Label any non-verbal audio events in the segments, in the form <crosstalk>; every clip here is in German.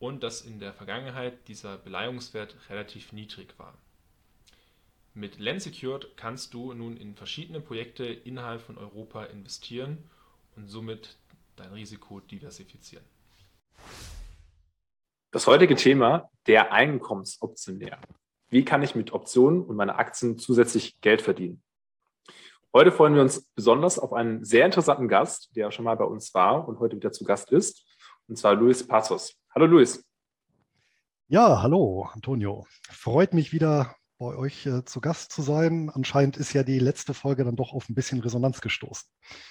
und dass in der Vergangenheit dieser Beleihungswert relativ niedrig war. Mit Lensecured kannst du nun in verschiedene Projekte innerhalb von Europa investieren und somit dein Risiko diversifizieren. Das heutige Thema, der Einkommensoptionär. Wie kann ich mit Optionen und meinen Aktien zusätzlich Geld verdienen? Heute freuen wir uns besonders auf einen sehr interessanten Gast, der schon mal bei uns war und heute wieder zu Gast ist, und zwar Luis Passos. Hallo Luis. Ja, hallo Antonio. Freut mich wieder bei euch äh, zu Gast zu sein. Anscheinend ist ja die letzte Folge dann doch auf ein bisschen Resonanz gestoßen.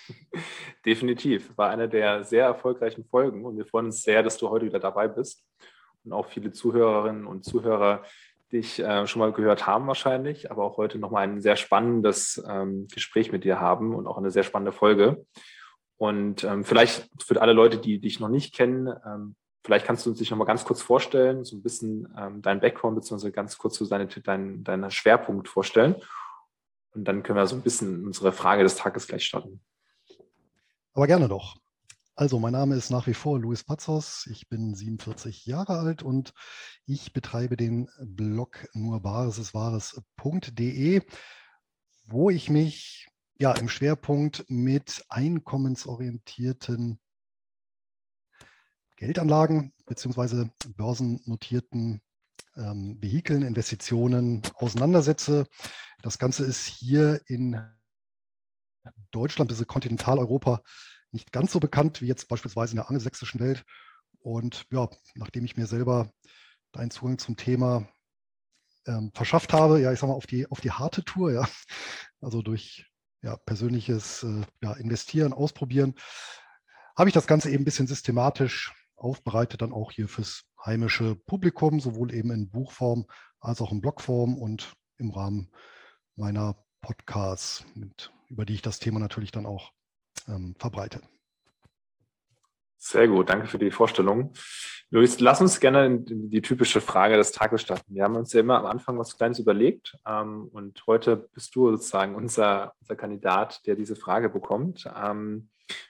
<laughs> Definitiv. War eine der sehr erfolgreichen Folgen und wir freuen uns sehr, dass du heute wieder dabei bist und auch viele Zuhörerinnen und Zuhörer dich äh, schon mal gehört haben wahrscheinlich, aber auch heute nochmal ein sehr spannendes ähm, Gespräch mit dir haben und auch eine sehr spannende Folge. Und ähm, vielleicht für alle Leute, die dich noch nicht kennen, ähm, vielleicht kannst du uns dich noch mal ganz kurz vorstellen, so ein bisschen ähm, dein Background beziehungsweise ganz kurz so deine, dein, deinen Schwerpunkt vorstellen. Und dann können wir so ein bisschen unsere Frage des Tages gleich starten. Aber gerne doch. Also, mein Name ist nach wie vor Luis Pazos. Ich bin 47 Jahre alt und ich betreibe den Blog nur wo ich mich ja im Schwerpunkt mit einkommensorientierten Geldanlagen bzw. börsennotierten ähm, Vehikeln, Investitionen auseinandersetze. Das Ganze ist hier in Deutschland, bzw. Kontinentaleuropa nicht ganz so bekannt wie jetzt beispielsweise in der angelsächsischen Welt. Und ja, nachdem ich mir selber einen Zugang zum Thema ähm, verschafft habe, ja, ich sag mal, auf die, auf die harte Tour, ja, also durch ja, persönliches äh, ja, Investieren, Ausprobieren, habe ich das Ganze eben ein bisschen systematisch aufbereitet, dann auch hier fürs heimische Publikum, sowohl eben in Buchform als auch in Blogform und im Rahmen meiner Podcasts, mit, über die ich das Thema natürlich dann auch ähm, verbreite. Sehr gut, danke für die Vorstellung. Luis, lass uns gerne die typische Frage des Tages starten. Wir haben uns ja immer am Anfang was Kleines überlegt ähm, und heute bist du sozusagen unser, unser Kandidat, der diese Frage bekommt. Ähm,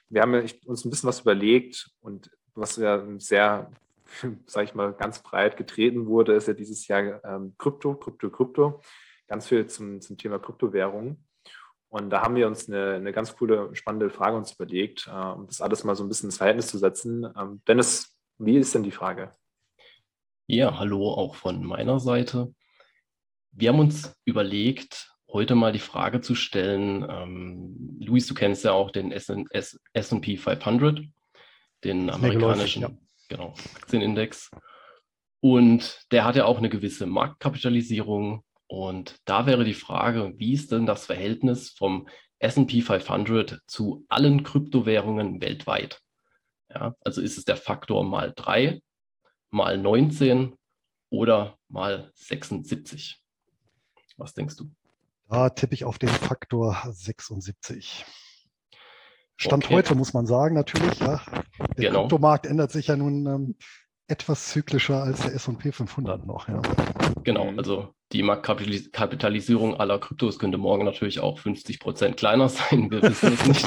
wir haben uns ein bisschen was überlegt und was ja sehr, <laughs> sage ich mal, ganz breit getreten wurde, ist ja dieses Jahr ähm, Krypto, Krypto, Krypto. Ganz viel zum, zum Thema Kryptowährungen. Und da haben wir uns eine, eine ganz coole, spannende Frage uns überlegt, äh, um das alles mal so ein bisschen ins Verhältnis zu setzen. Ähm, Dennis, wie ist denn die Frage? Ja, hallo auch von meiner Seite. Wir haben uns überlegt, heute mal die Frage zu stellen. Ähm, Luis, du kennst ja auch den SP 500, den amerikanischen ja. genau, Aktienindex. Und der hat ja auch eine gewisse Marktkapitalisierung und da wäre die Frage, wie ist denn das Verhältnis vom SP 500 zu allen Kryptowährungen weltweit? Ja, also ist es der Faktor mal 3, mal 19 oder mal 76? Was denkst du? Da tippe ich auf den Faktor 76. Stand okay. heute muss man sagen, natürlich, ja. Der genau. Kryptomarkt ändert sich ja nun ähm, etwas zyklischer als der S&P 500 noch. Ja. Genau, mhm. also die Marktkapitalisierung aller Kryptos könnte morgen natürlich auch 50 Prozent kleiner <laughs> sein. Wir wissen es nicht.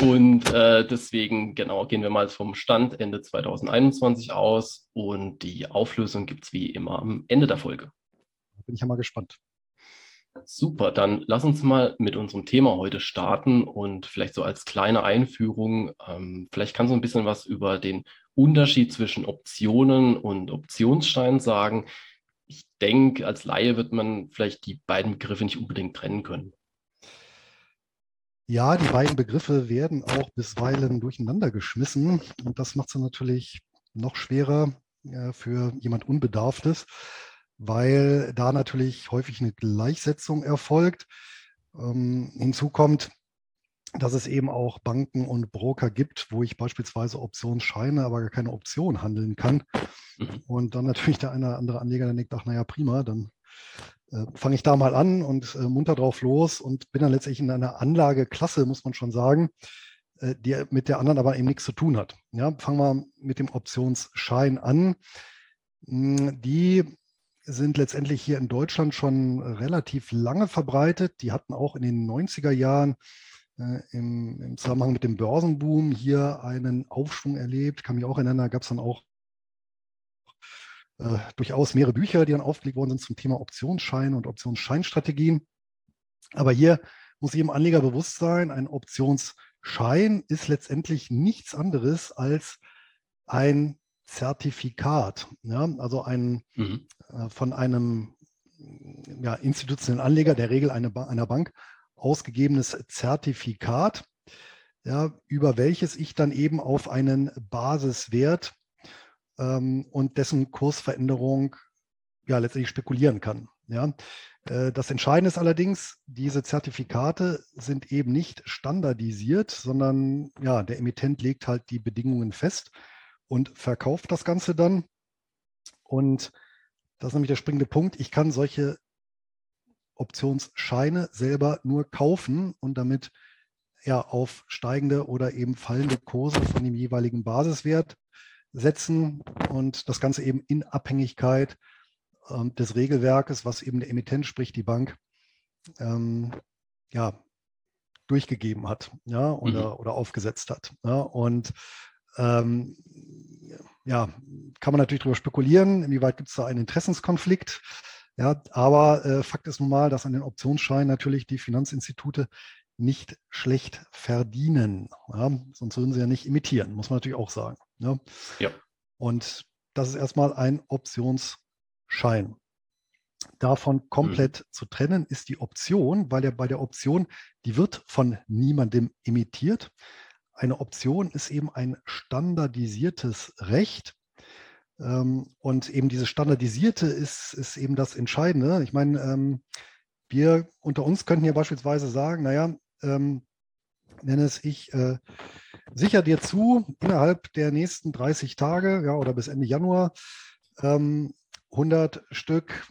<laughs> und äh, deswegen, genau, gehen wir mal vom Stand Ende 2021 aus und die Auflösung gibt es wie immer am Ende der Folge. Bin ich ja mal gespannt. Super, dann lass uns mal mit unserem Thema heute starten und vielleicht so als kleine Einführung, ähm, vielleicht kannst du ein bisschen was über den Unterschied zwischen Optionen und Optionsschein sagen. Ich denke, als Laie wird man vielleicht die beiden Begriffe nicht unbedingt trennen können. Ja, die beiden Begriffe werden auch bisweilen durcheinander geschmissen und das macht es natürlich noch schwerer äh, für jemand Unbedarftes, weil da natürlich häufig eine Gleichsetzung erfolgt. Ähm, hinzu kommt, dass es eben auch Banken und Broker gibt, wo ich beispielsweise Optionsscheine, aber gar keine Option handeln kann. Mhm. Und dann natürlich der eine oder andere Anleger dann denkt, ach naja, prima, dann äh, fange ich da mal an und äh, munter drauf los und bin dann letztlich in einer Anlageklasse, muss man schon sagen, äh, die mit der anderen aber eben nichts zu tun hat. Ja, fangen wir mit dem Optionsschein an. Hm, die sind letztendlich hier in Deutschland schon relativ lange verbreitet. Die hatten auch in den 90er Jahren im, im, Zusammenhang mit dem Börsenboom hier einen Aufschwung erlebt. Kann mich auch erinnern, da gab es dann auch äh, durchaus mehrere Bücher, die dann aufgelegt worden sind zum Thema Optionsscheine und Optionsscheinstrategien. Aber hier muss jedem Anleger bewusst sein, ein Optionsschein ist letztendlich nichts anderes als ein Zertifikat, ja, also ein mhm. äh, von einem ja, institutionellen Anleger, der Regel eine ba einer Bank, ausgegebenes Zertifikat, ja, über welches ich dann eben auf einen Basiswert ähm, und dessen Kursveränderung ja letztendlich spekulieren kann. Ja. Äh, das Entscheidende ist allerdings, diese Zertifikate sind eben nicht standardisiert, sondern ja, der Emittent legt halt die Bedingungen fest und verkauft das Ganze dann. Und das ist nämlich der springende Punkt. Ich kann solche Optionsscheine selber nur kaufen und damit ja auf steigende oder eben fallende Kurse von dem jeweiligen Basiswert setzen und das Ganze eben in Abhängigkeit ähm, des Regelwerkes, was eben der Emittent, sprich die Bank, ähm, ja, durchgegeben hat ja, oder, mhm. oder aufgesetzt hat. Ja, und ähm, ja, kann man natürlich darüber spekulieren, inwieweit gibt es da einen Interessenskonflikt. Ja, aber äh, Fakt ist nun mal, dass an den Optionsscheinen natürlich die Finanzinstitute nicht schlecht verdienen. Ja, sonst würden sie ja nicht imitieren, muss man natürlich auch sagen. Ja. ja. Und das ist erstmal ein Optionsschein. Davon komplett mhm. zu trennen ist die Option, weil ja bei der Option, die wird von niemandem imitiert. Eine Option ist eben ein standardisiertes Recht. Ähm, und eben dieses Standardisierte ist, ist eben das Entscheidende. Ich meine, ähm, wir unter uns könnten ja beispielsweise sagen, naja, ähm, nenne es ich, äh, sicher dir zu, innerhalb der nächsten 30 Tage ja, oder bis Ende Januar ähm, 100 Stück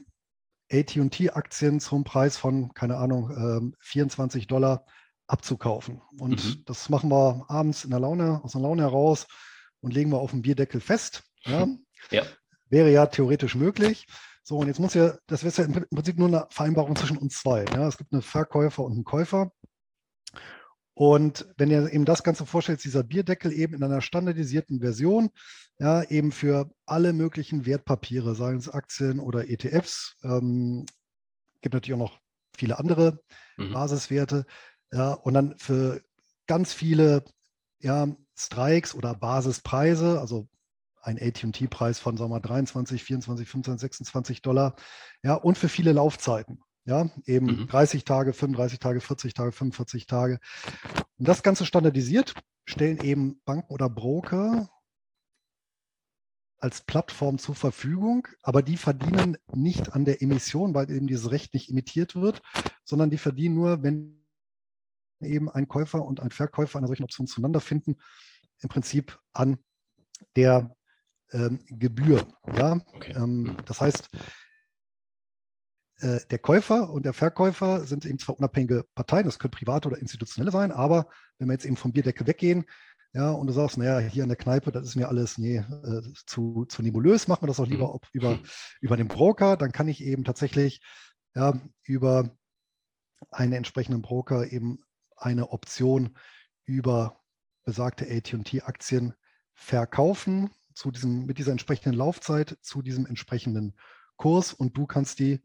ATT-Aktien zum Preis von, keine Ahnung, ähm, 24 Dollar abzukaufen. Und mhm. das machen wir abends in der Laune, aus der Laune heraus und legen wir auf dem Bierdeckel fest. Ja? <laughs> ja. Wäre ja theoretisch möglich. So, und jetzt muss ja, das wäre ja im Prinzip nur eine Vereinbarung zwischen uns zwei. Ja? Es gibt einen Verkäufer und einen Käufer. Und wenn ihr eben das Ganze vorstellt, dieser Bierdeckel eben in einer standardisierten Version, ja, eben für alle möglichen Wertpapiere, seien es Aktien oder ETFs, ähm, gibt natürlich auch noch viele andere mhm. Basiswerte, ja, und dann für ganz viele ja, Strikes oder Basispreise, also ein AT&T-Preis von sagen wir, 23, 24, 25, 26 Dollar, ja, und für viele Laufzeiten. Ja, eben mhm. 30 Tage, 35 Tage, 40 Tage, 45 Tage. Und das Ganze standardisiert stellen eben Banken oder Broker als Plattform zur Verfügung, aber die verdienen nicht an der Emission, weil eben dieses Recht nicht emittiert wird, sondern die verdienen nur, wenn eben ein Käufer und ein Verkäufer einer solchen Option zueinander finden, im Prinzip an der ähm, Gebühr. Ja? Okay. Ähm, mhm. das heißt, äh, der Käufer und der Verkäufer sind eben zwar unabhängige Parteien, das können private oder institutionelle sein, aber wenn wir jetzt eben vom Bierdeckel weggehen, ja, und du sagst, naja, hier in der Kneipe, das ist mir alles nee, äh, zu, zu nebulös, machen wir das auch lieber mhm. über, über den Broker, dann kann ich eben tatsächlich ja, über einen entsprechenden Broker eben eine Option über besagte AT&T-Aktien verkaufen zu diesem, mit dieser entsprechenden Laufzeit zu diesem entsprechenden Kurs und du kannst die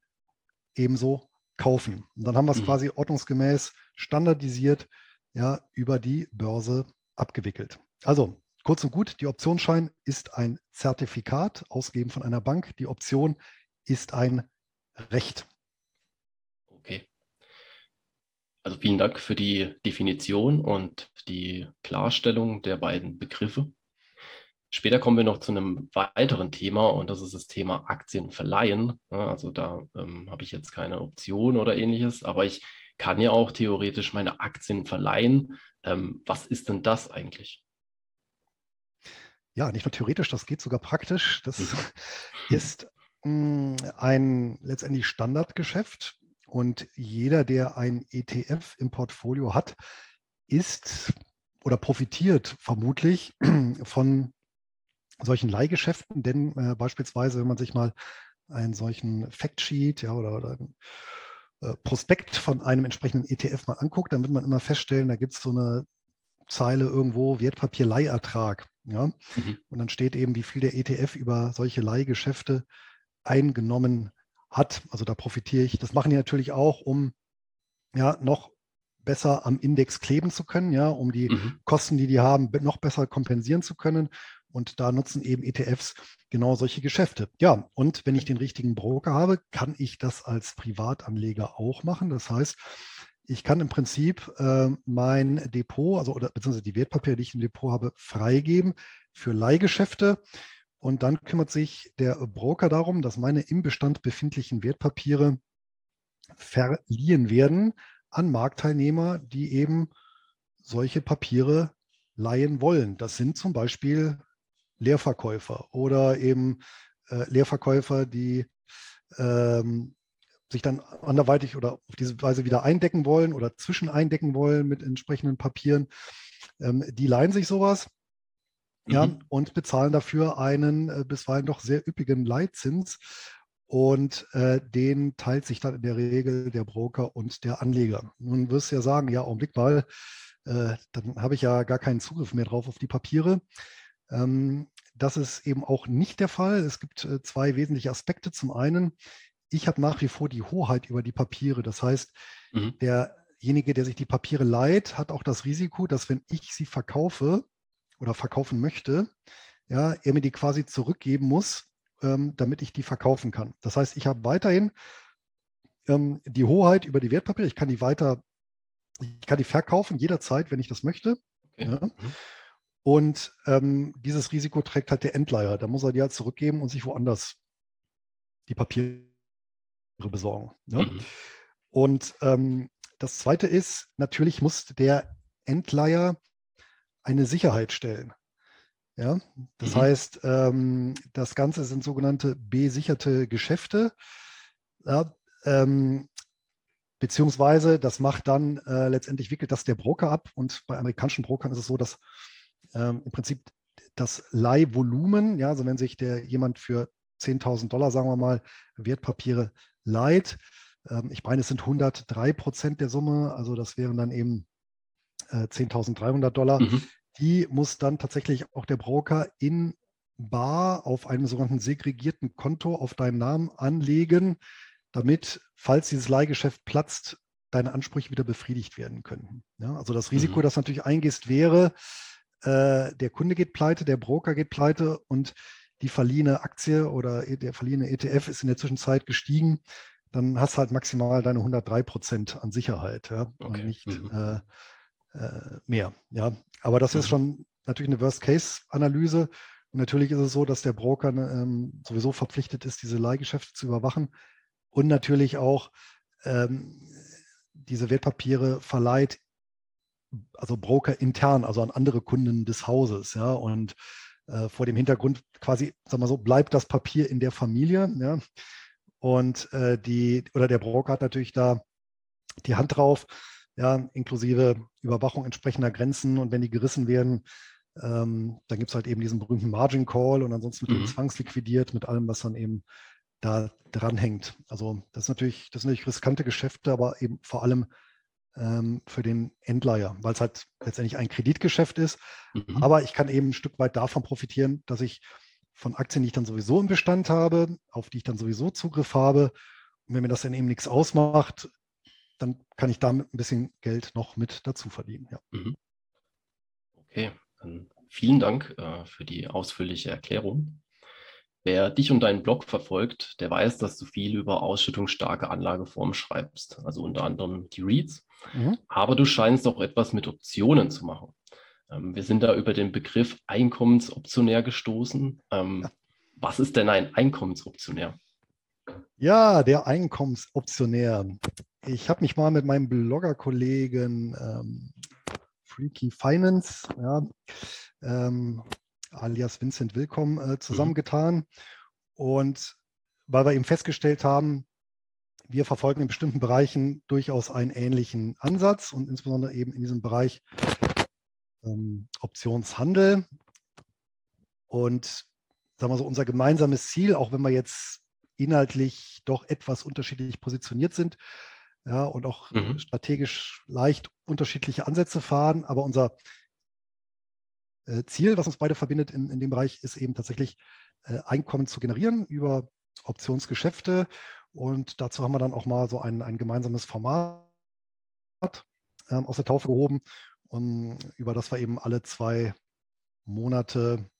ebenso kaufen. Und dann haben wir es mhm. quasi ordnungsgemäß standardisiert ja, über die Börse abgewickelt. Also kurz und gut, die Optionsschein ist ein Zertifikat, ausgegeben von einer Bank. Die Option ist ein Recht. Okay. Also vielen Dank für die Definition und die Klarstellung der beiden Begriffe. Später kommen wir noch zu einem weiteren Thema und das ist das Thema Aktien verleihen. Also da ähm, habe ich jetzt keine Option oder ähnliches, aber ich kann ja auch theoretisch meine Aktien verleihen. Ähm, was ist denn das eigentlich? Ja, nicht nur theoretisch, das geht sogar praktisch. Das mhm. <laughs> ist mh, hm, ein letztendlich Standardgeschäft und jeder, der ein ETF im Portfolio hat, ist oder profitiert vermutlich <clears throat> von solchen Leihgeschäften, denn äh, beispielsweise, wenn man sich mal einen solchen Factsheet ja, oder, oder einen, äh, Prospekt von einem entsprechenden ETF mal anguckt, dann wird man immer feststellen, da gibt es so eine Zeile irgendwo Wertpapierleihertrag. Ja? Mhm. Und dann steht eben, wie viel der ETF über solche Leihgeschäfte eingenommen hat. Also da profitiere ich. Das machen die natürlich auch, um ja noch besser am Index kleben zu können, ja, um die mhm. Kosten, die die haben, noch besser kompensieren zu können. Und da nutzen eben ETFs genau solche Geschäfte. Ja, und wenn ich den richtigen Broker habe, kann ich das als Privatanleger auch machen. Das heißt, ich kann im Prinzip äh, mein Depot, also oder beziehungsweise die Wertpapiere, die ich im Depot habe, freigeben für Leihgeschäfte. Und dann kümmert sich der Broker darum, dass meine im Bestand befindlichen Wertpapiere verliehen werden an Marktteilnehmer, die eben solche Papiere leihen wollen. Das sind zum Beispiel Leerverkäufer oder eben äh, Leerverkäufer, die ähm, sich dann anderweitig oder auf diese Weise wieder eindecken wollen oder zwischeneindecken wollen mit entsprechenden Papieren. Ähm, die leihen sich sowas mhm. ja, und bezahlen dafür einen äh, bisweilen doch sehr üppigen Leitzins. Und äh, den teilt sich dann in der Regel der Broker und der Anleger. Nun wirst du ja sagen, ja, Augenblick mal, äh, dann habe ich ja gar keinen Zugriff mehr drauf auf die Papiere. Ähm, das ist eben auch nicht der Fall. Es gibt äh, zwei wesentliche Aspekte. Zum einen, ich habe nach wie vor die Hoheit über die Papiere. Das heißt, mhm. derjenige, der sich die Papiere leiht, hat auch das Risiko, dass wenn ich sie verkaufe oder verkaufen möchte, ja, er mir die quasi zurückgeben muss, ähm, damit ich die verkaufen kann. Das heißt, ich habe weiterhin ähm, die Hoheit über die Wertpapiere. Ich kann die weiter, ich kann die verkaufen jederzeit, wenn ich das möchte. Okay. Ja. Mhm. Und ähm, dieses Risiko trägt halt der Endleiher. Da muss er die halt zurückgeben und sich woanders die Papiere besorgen. Ne? Mhm. Und ähm, das Zweite ist, natürlich muss der Endleiher eine Sicherheit stellen. Ja, das mhm. heißt, ähm, das Ganze sind sogenannte besicherte Geschäfte. Ja, ähm, beziehungsweise das macht dann äh, letztendlich wickelt das der Broker ab. Und bei amerikanischen Brokern ist es so, dass ähm, im Prinzip das Leihvolumen, ja, also wenn sich der jemand für 10.000 Dollar, sagen wir mal, Wertpapiere leiht, ähm, ich meine, es sind 103 Prozent der Summe, also das wären dann eben äh, 10.300 Dollar. Mhm. Die muss dann tatsächlich auch der Broker in Bar auf einem sogenannten segregierten Konto auf deinen Namen anlegen, damit, falls dieses Leihgeschäft platzt, deine Ansprüche wieder befriedigt werden können. Ja, also das Risiko, mhm. das natürlich eingehst, wäre, äh, der Kunde geht pleite, der Broker geht pleite und die verliehene Aktie oder e, der verliehene ETF ist in der Zwischenzeit gestiegen, dann hast du halt maximal deine 103 Prozent an Sicherheit ja, okay. und nicht mhm. äh, äh, mehr. Ja. Aber das mhm. ist schon natürlich eine Worst-Case-Analyse. Und natürlich ist es so, dass der Broker ne, ähm, sowieso verpflichtet ist, diese Leihgeschäfte zu überwachen und natürlich auch ähm, diese Wertpapiere verleiht also Broker intern, also an andere Kunden des Hauses, ja, und äh, vor dem Hintergrund quasi, sagen wir so, bleibt das Papier in der Familie, ja, und äh, die, oder der Broker hat natürlich da die Hand drauf, ja, inklusive Überwachung entsprechender Grenzen und wenn die gerissen werden, ähm, dann gibt es halt eben diesen berühmten Margin Call und ansonsten wird mhm. zwangsliquidiert mit allem, was dann eben da dranhängt. Also das ist natürlich, das sind natürlich riskante Geschäfte, aber eben vor allem ähm, für den Endleiher, weil es halt letztendlich ein Kreditgeschäft ist. Mhm. Aber ich kann eben ein Stück weit davon profitieren, dass ich von Aktien, die ich dann sowieso im Bestand habe, auf die ich dann sowieso Zugriff habe wenn mir das dann eben nichts ausmacht, dann kann ich damit ein bisschen Geld noch mit dazu verdienen. Ja. Mhm. Okay, dann vielen Dank äh, für die ausführliche Erklärung. Wer dich und deinen Blog verfolgt, der weiß, dass du viel über ausschüttungsstarke Anlageformen schreibst, also unter anderem die REITs. Mhm. Aber du scheinst auch etwas mit Optionen zu machen. Ähm, wir sind da über den Begriff Einkommensoptionär gestoßen. Ähm, ja. Was ist denn ein Einkommensoptionär? Ja, der Einkommensoptionär. Ich habe mich mal mit meinem Bloggerkollegen ähm, Freaky Finance, ja, ähm, alias Vincent Willkommen, äh, mhm. zusammengetan. Mhm. Und weil wir eben festgestellt haben, wir verfolgen in bestimmten Bereichen durchaus einen ähnlichen Ansatz und insbesondere eben in diesem Bereich ähm, Optionshandel. Und sagen wir so, unser gemeinsames Ziel, auch wenn wir jetzt inhaltlich doch etwas unterschiedlich positioniert sind ja, und auch mhm. strategisch leicht unterschiedliche Ansätze fahren, aber unser Ziel, was uns beide verbindet in, in dem Bereich, ist eben tatsächlich äh, Einkommen zu generieren über Optionsgeschäfte. Und dazu haben wir dann auch mal so ein, ein gemeinsames Format ähm, aus der Taufe gehoben, um, über das wir eben alle zwei Monate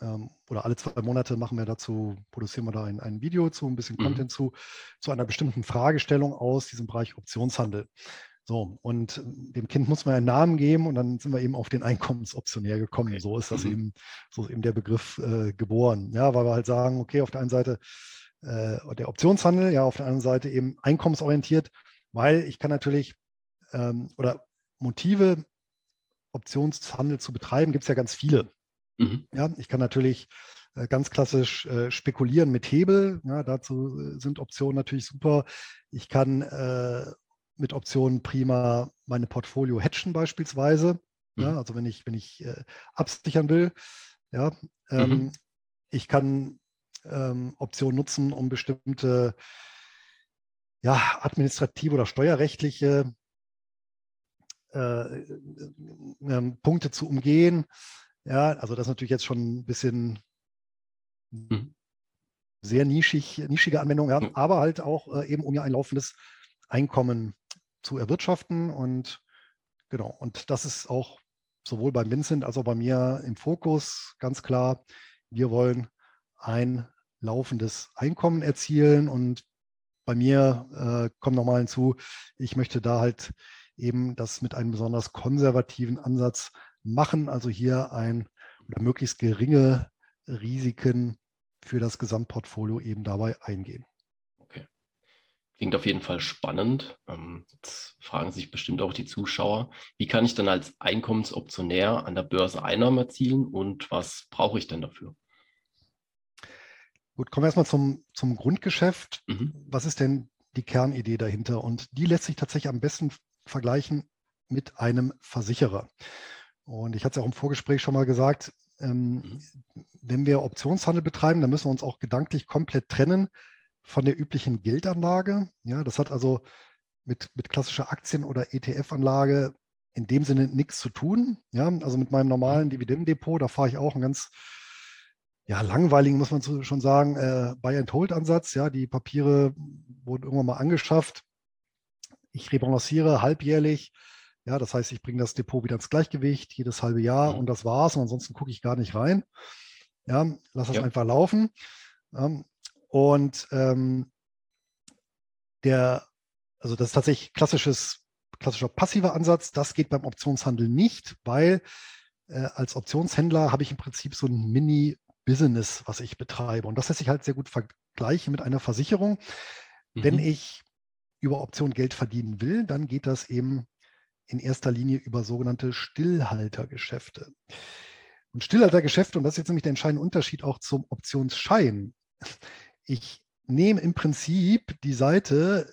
ähm, oder alle zwei Monate machen wir dazu, produzieren wir da ein, ein Video zu, ein bisschen mhm. Content zu, zu einer bestimmten Fragestellung aus diesem Bereich Optionshandel. So, und dem Kind muss man einen Namen geben und dann sind wir eben auf den Einkommensoptionär gekommen. Okay. So ist das mhm. eben, so ist eben der Begriff äh, geboren. Ja, weil wir halt sagen, okay, auf der einen Seite äh, der Optionshandel, ja, auf der anderen Seite eben einkommensorientiert, weil ich kann natürlich ähm, oder Motive, Optionshandel zu betreiben, gibt es ja ganz viele. Mhm. Ja, ich kann natürlich äh, ganz klassisch äh, spekulieren mit Hebel. Ja, dazu äh, sind Optionen natürlich super. Ich kann äh, mit Optionen prima meine Portfolio hatchen beispielsweise. Mhm. Ja, also wenn ich, wenn ich äh, absichern will. Ja, ähm, mhm. Ich kann ähm, Optionen nutzen, um bestimmte ja, administrative oder steuerrechtliche äh, äh, Punkte zu umgehen. Ja, also das ist natürlich jetzt schon ein bisschen mhm. sehr nischig, nischige Anwendung, ja, mhm. aber halt auch äh, eben, um ja ein laufendes Einkommen zu erwirtschaften. Und genau, und das ist auch sowohl beim Vincent als auch bei mir im Fokus ganz klar. Wir wollen ein laufendes Einkommen erzielen und bei mir äh, kommt nochmal hinzu, ich möchte da halt eben das mit einem besonders konservativen Ansatz machen, also hier ein oder möglichst geringe Risiken für das Gesamtportfolio eben dabei eingehen. Klingt auf jeden Fall spannend. Ähm, jetzt fragen sich bestimmt auch die Zuschauer, wie kann ich dann als Einkommensoptionär an der Börse Einnahmen erzielen und was brauche ich denn dafür? Gut, kommen wir erstmal zum, zum Grundgeschäft. Mhm. Was ist denn die Kernidee dahinter? Und die lässt sich tatsächlich am besten vergleichen mit einem Versicherer. Und ich hatte es ja auch im Vorgespräch schon mal gesagt, ähm, mhm. wenn wir Optionshandel betreiben, dann müssen wir uns auch gedanklich komplett trennen von der üblichen Geldanlage. Ja, das hat also mit, mit klassischer Aktien- oder ETF-Anlage in dem Sinne nichts zu tun. Ja, also mit meinem normalen Dividendendepot, da fahre ich auch einen ganz ja, langweiligen, muss man schon sagen, äh, Buy-and-Hold-Ansatz. Ja, die Papiere wurden irgendwann mal angeschafft. Ich rebalanciere halbjährlich. Ja, das heißt, ich bringe das Depot wieder ins Gleichgewicht jedes halbe Jahr mhm. und das war's. Und ansonsten gucke ich gar nicht rein. Ja, lass das ja. einfach laufen. Ja, und ähm, der, also das ist tatsächlich klassisches, klassischer passiver Ansatz. Das geht beim Optionshandel nicht, weil äh, als Optionshändler habe ich im Prinzip so ein Mini-Business, was ich betreibe. Und das lässt sich halt sehr gut vergleichen mit einer Versicherung. Mhm. Wenn ich über Optionen Geld verdienen will, dann geht das eben in erster Linie über sogenannte Stillhaltergeschäfte. Und Stillhaltergeschäfte, und das ist jetzt nämlich der entscheidende Unterschied auch zum Optionsschein, ich nehme im Prinzip die Seite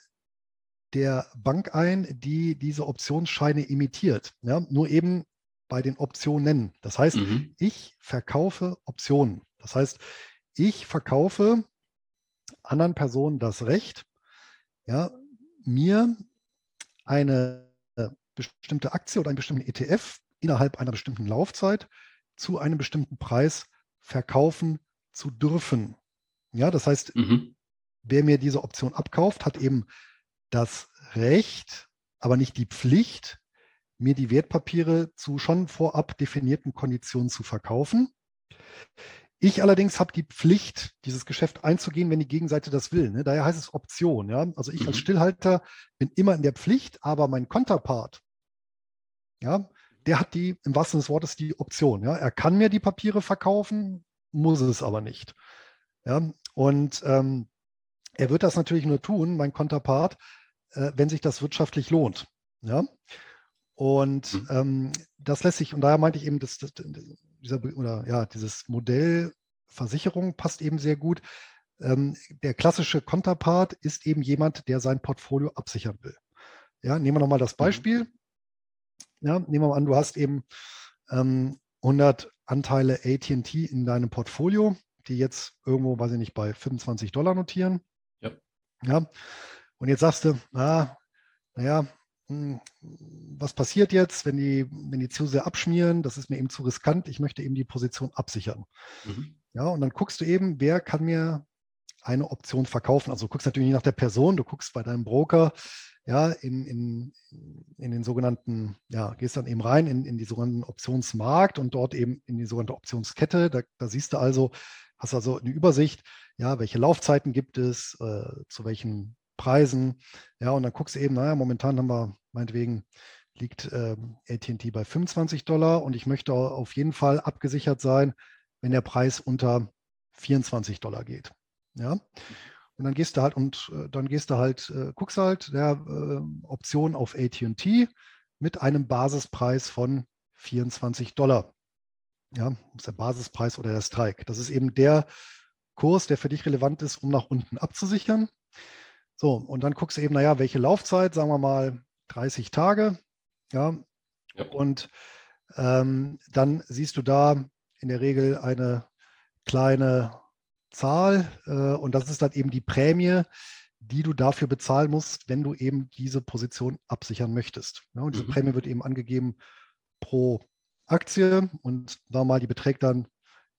der Bank ein, die diese Optionsscheine imitiert. Ja, nur eben bei den Optionen. Das heißt, mhm. ich verkaufe Optionen. Das heißt, ich verkaufe anderen Personen das Recht, ja, mir eine bestimmte Aktie oder einen bestimmten ETF innerhalb einer bestimmten Laufzeit zu einem bestimmten Preis verkaufen zu dürfen. Ja, das heißt, mhm. wer mir diese Option abkauft, hat eben das Recht, aber nicht die Pflicht, mir die Wertpapiere zu schon vorab definierten Konditionen zu verkaufen. Ich allerdings habe die Pflicht, dieses Geschäft einzugehen, wenn die Gegenseite das will. Ne? Daher heißt es Option. Ja? Also ich als mhm. Stillhalter bin immer in der Pflicht, aber mein Konterpart, ja, der hat die, im wahrsten Sinne des Wortes, die Option. Ja? Er kann mir die Papiere verkaufen, muss es aber nicht. Ja? Und ähm, er wird das natürlich nur tun, mein Konterpart, äh, wenn sich das wirtschaftlich lohnt. Ja? Und mhm. ähm, das lässt sich, und daher meinte ich eben, dass, dass dieser, oder ja, dieses Modell Versicherung passt eben sehr gut. Ähm, der klassische Konterpart ist eben jemand, der sein Portfolio absichern will. Ja, nehmen wir nochmal das mhm. Beispiel. Ja, nehmen wir mal an, du hast eben ähm, 100 Anteile AT&T in deinem Portfolio, die jetzt irgendwo, weiß ich nicht, bei 25 Dollar notieren. Ja. ja. Und jetzt sagst du, ah, naja, hm, was passiert jetzt, wenn die, wenn die zu sehr abschmieren? Das ist mir eben zu riskant. Ich möchte eben die Position absichern. Mhm. Ja, und dann guckst du eben, wer kann mir eine Option verkaufen. Also du guckst natürlich nicht nach der Person, du guckst bei deinem Broker, ja, in, in, in den sogenannten, ja, gehst dann eben rein in, in die sogenannten Optionsmarkt und dort eben in die sogenannte Optionskette. Da, da siehst du also, hast also eine Übersicht, ja, welche Laufzeiten gibt es, äh, zu welchen Preisen. Ja, und dann guckst du eben, naja, momentan haben wir, meinetwegen, liegt äh, ATT bei 25 Dollar und ich möchte auf jeden Fall abgesichert sein, wenn der Preis unter 24 Dollar geht. Ja. Und dann gehst du halt und äh, dann gehst du halt, äh, guckst halt der äh, Option auf AT&T mit einem Basispreis von 24 Dollar. Ja, das ist der Basispreis oder der Strike. Das ist eben der Kurs, der für dich relevant ist, um nach unten abzusichern. So, und dann guckst du eben, naja, welche Laufzeit, sagen wir mal 30 Tage. Ja. ja. Und ähm, dann siehst du da in der Regel eine kleine Zahl äh, und das ist dann eben die Prämie, die du dafür bezahlen musst, wenn du eben diese Position absichern möchtest. Ja, und diese mhm. Prämie wird eben angegeben pro Aktie und wir mal, die beträgt dann,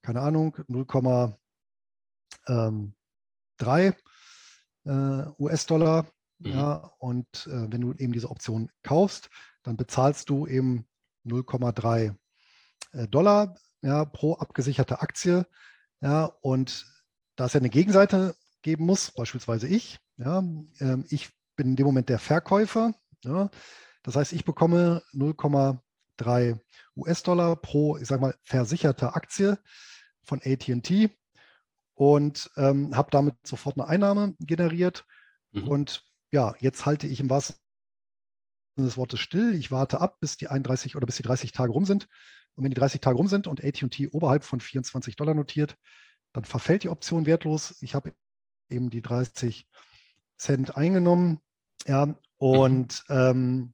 keine Ahnung, 0,3 äh, US-Dollar. Mhm. Ja, und äh, wenn du eben diese Option kaufst, dann bezahlst du eben 0,3 äh, Dollar ja, pro abgesicherte Aktie. Ja, und da es ja eine Gegenseite geben muss, beispielsweise ich, ja, ähm, ich bin in dem Moment der Verkäufer. Ja, das heißt, ich bekomme 0,3 US-Dollar pro, ich sage mal, versicherte Aktie von ATT und ähm, habe damit sofort eine Einnahme generiert. Mhm. Und ja, jetzt halte ich im wahrsten Sinne des Wortes still. Ich warte ab, bis die 31 oder bis die 30 Tage rum sind. Und wenn die 30 Tage rum sind und AT&T oberhalb von 24 Dollar notiert, dann verfällt die Option wertlos. Ich habe eben die 30 Cent eingenommen. Ja, und mhm. ähm,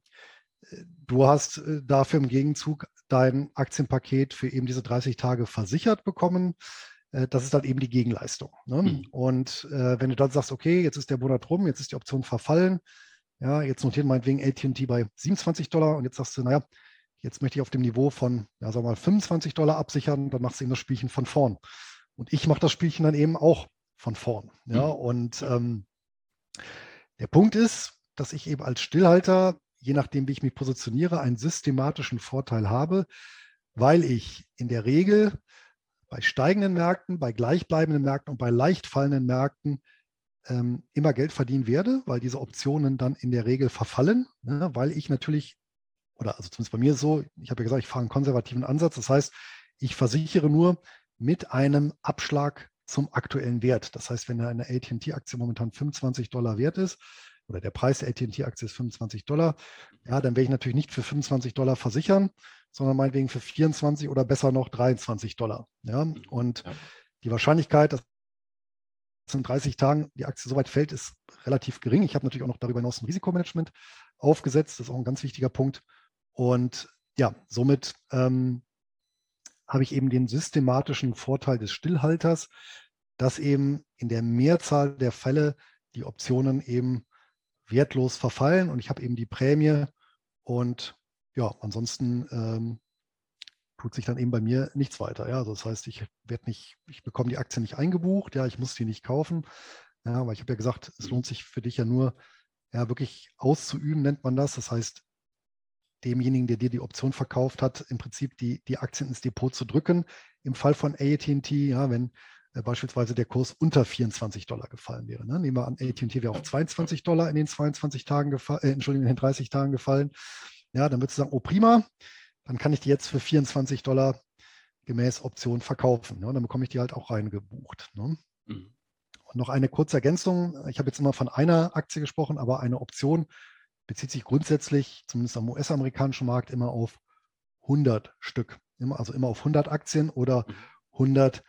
du hast äh, dafür im Gegenzug dein Aktienpaket für eben diese 30 Tage versichert bekommen. Äh, das ist dann eben die Gegenleistung. Ne? Mhm. Und äh, wenn du dann sagst, okay, jetzt ist der Monat rum, jetzt ist die Option verfallen, ja, jetzt notieren meinetwegen AT&T bei 27 Dollar und jetzt sagst du, naja, jetzt möchte ich auf dem Niveau von, ja, sagen wir mal, 25 Dollar absichern, dann machst du eben das Spielchen von vorn. Und ich mache das Spielchen dann eben auch von vorn. Ja, mhm. und ähm, der Punkt ist, dass ich eben als Stillhalter, je nachdem, wie ich mich positioniere, einen systematischen Vorteil habe, weil ich in der Regel bei steigenden Märkten, bei gleichbleibenden Märkten und bei leicht fallenden Märkten ähm, immer Geld verdienen werde, weil diese Optionen dann in der Regel verfallen, ne, weil ich natürlich, oder also zumindest bei mir so, ich habe ja gesagt, ich fahre einen konservativen Ansatz. Das heißt, ich versichere nur mit einem Abschlag zum aktuellen Wert. Das heißt, wenn eine AT&T-Aktie momentan 25 Dollar wert ist, oder der Preis der AT&T-Aktie ist 25 Dollar, ja, dann werde ich natürlich nicht für 25 Dollar versichern, sondern meinetwegen für 24 oder besser noch 23 Dollar. Ja? Mhm. Und ja. die Wahrscheinlichkeit, dass in 30 Tagen die Aktie so weit fällt, ist relativ gering. Ich habe natürlich auch noch darüber hinaus ein Risikomanagement aufgesetzt. Das ist auch ein ganz wichtiger Punkt. Und ja, somit ähm, habe ich eben den systematischen Vorteil des Stillhalters, dass eben in der Mehrzahl der Fälle die Optionen eben wertlos verfallen und ich habe eben die Prämie und ja, ansonsten ähm, tut sich dann eben bei mir nichts weiter. Ja, also das heißt, ich werde nicht, ich bekomme die Aktie nicht eingebucht, ja, ich muss die nicht kaufen, Ja, aber ich habe ja gesagt, es lohnt sich für dich ja nur, ja, wirklich auszuüben, nennt man das. Das heißt, demjenigen, der dir die Option verkauft hat, im Prinzip die, die Aktien ins Depot zu drücken. Im Fall von AT&T, ja, wenn beispielsweise der Kurs unter 24 Dollar gefallen wäre. Ne? Nehmen wir an, AT&T wäre auf 22 Dollar in den 22 Tagen gefallen, äh, Entschuldigung, in den 30 Tagen gefallen. Ja, dann würdest du sagen, oh prima, dann kann ich die jetzt für 24 Dollar gemäß Option verkaufen. Ne? Und dann bekomme ich die halt auch reingebucht. Ne? Mhm. Und noch eine kurze Ergänzung. Ich habe jetzt immer von einer Aktie gesprochen, aber eine Option bezieht sich grundsätzlich, zumindest am US-amerikanischen Markt, immer auf 100 Stück. Immer, also immer auf 100 Aktien oder 100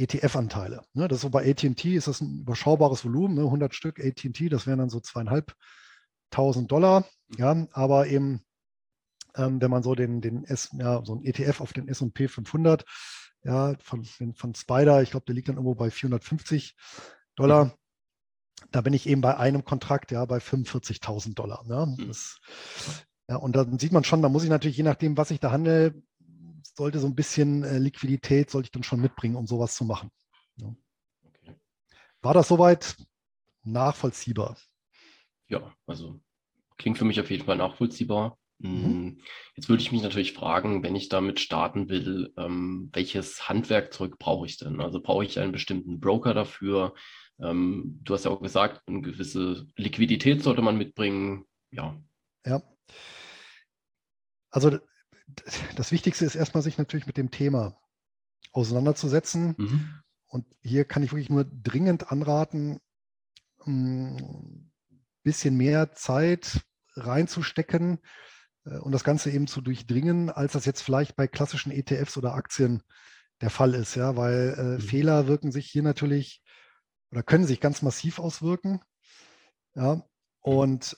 ETF-Anteile. Ne? Das ist so bei AT&T ist das ein überschaubares Volumen, ne? 100 Stück AT&T, das wären dann so zweieinhalbtausend Dollar. Ja, aber eben, ähm, wenn man so den, den S, ja, so ein ETF auf den S&P 500, ja, von, von Spider, ich glaube, der liegt dann irgendwo bei 450 Dollar da bin ich eben bei einem Kontrakt, ja, bei 45.000 Dollar. Ne? Mhm. Das, ja, und dann sieht man schon, da muss ich natürlich, je nachdem, was ich da handle, sollte so ein bisschen äh, Liquidität, sollte ich dann schon mitbringen, um sowas zu machen. Ja. Okay. War das soweit nachvollziehbar? Ja, also klingt für mich auf jeden Fall nachvollziehbar. Mhm. Hm, jetzt würde ich mich natürlich fragen, wenn ich damit starten will, ähm, welches Handwerkzeug brauche ich denn? Also brauche ich einen bestimmten Broker dafür? Ähm, du hast ja auch gesagt, eine gewisse Liquidität sollte man mitbringen. Ja. Ja. Also das Wichtigste ist erstmal, sich natürlich mit dem Thema auseinanderzusetzen. Mhm. Und hier kann ich wirklich nur dringend anraten, ein hm, bisschen mehr Zeit reinzustecken äh, und das Ganze eben zu durchdringen, als das jetzt vielleicht bei klassischen ETFs oder Aktien der Fall ist, ja, weil äh, mhm. Fehler wirken sich hier natürlich oder können sich ganz massiv auswirken. Ja, und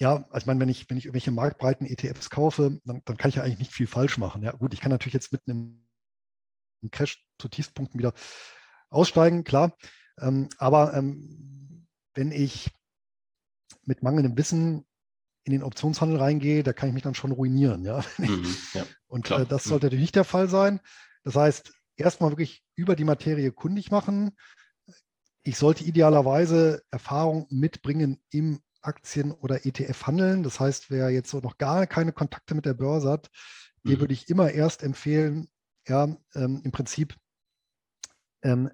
ja, also ich meine, wenn ich, wenn ich irgendwelche marktbreiten ETFs kaufe, dann, dann kann ich ja eigentlich nicht viel falsch machen. Ja, gut, ich kann natürlich jetzt mitten im, Crash zu Tiefpunkten wieder aussteigen, klar. Ähm, aber ähm, wenn ich mit mangelndem Wissen in den Optionshandel reingehe, da kann ich mich dann schon ruinieren. Ja? <laughs> Mhm, ja Und äh, das sollte natürlich nicht der Fall sein. Das heißt, erstmal wirklich über die Materie kundig machen, ich sollte idealerweise Erfahrung mitbringen im Aktien- oder ETF-Handeln. Das heißt, wer jetzt so noch gar keine Kontakte mit der Börse hat, mhm. dem würde ich immer erst empfehlen, ja, ähm, im Prinzip ähm,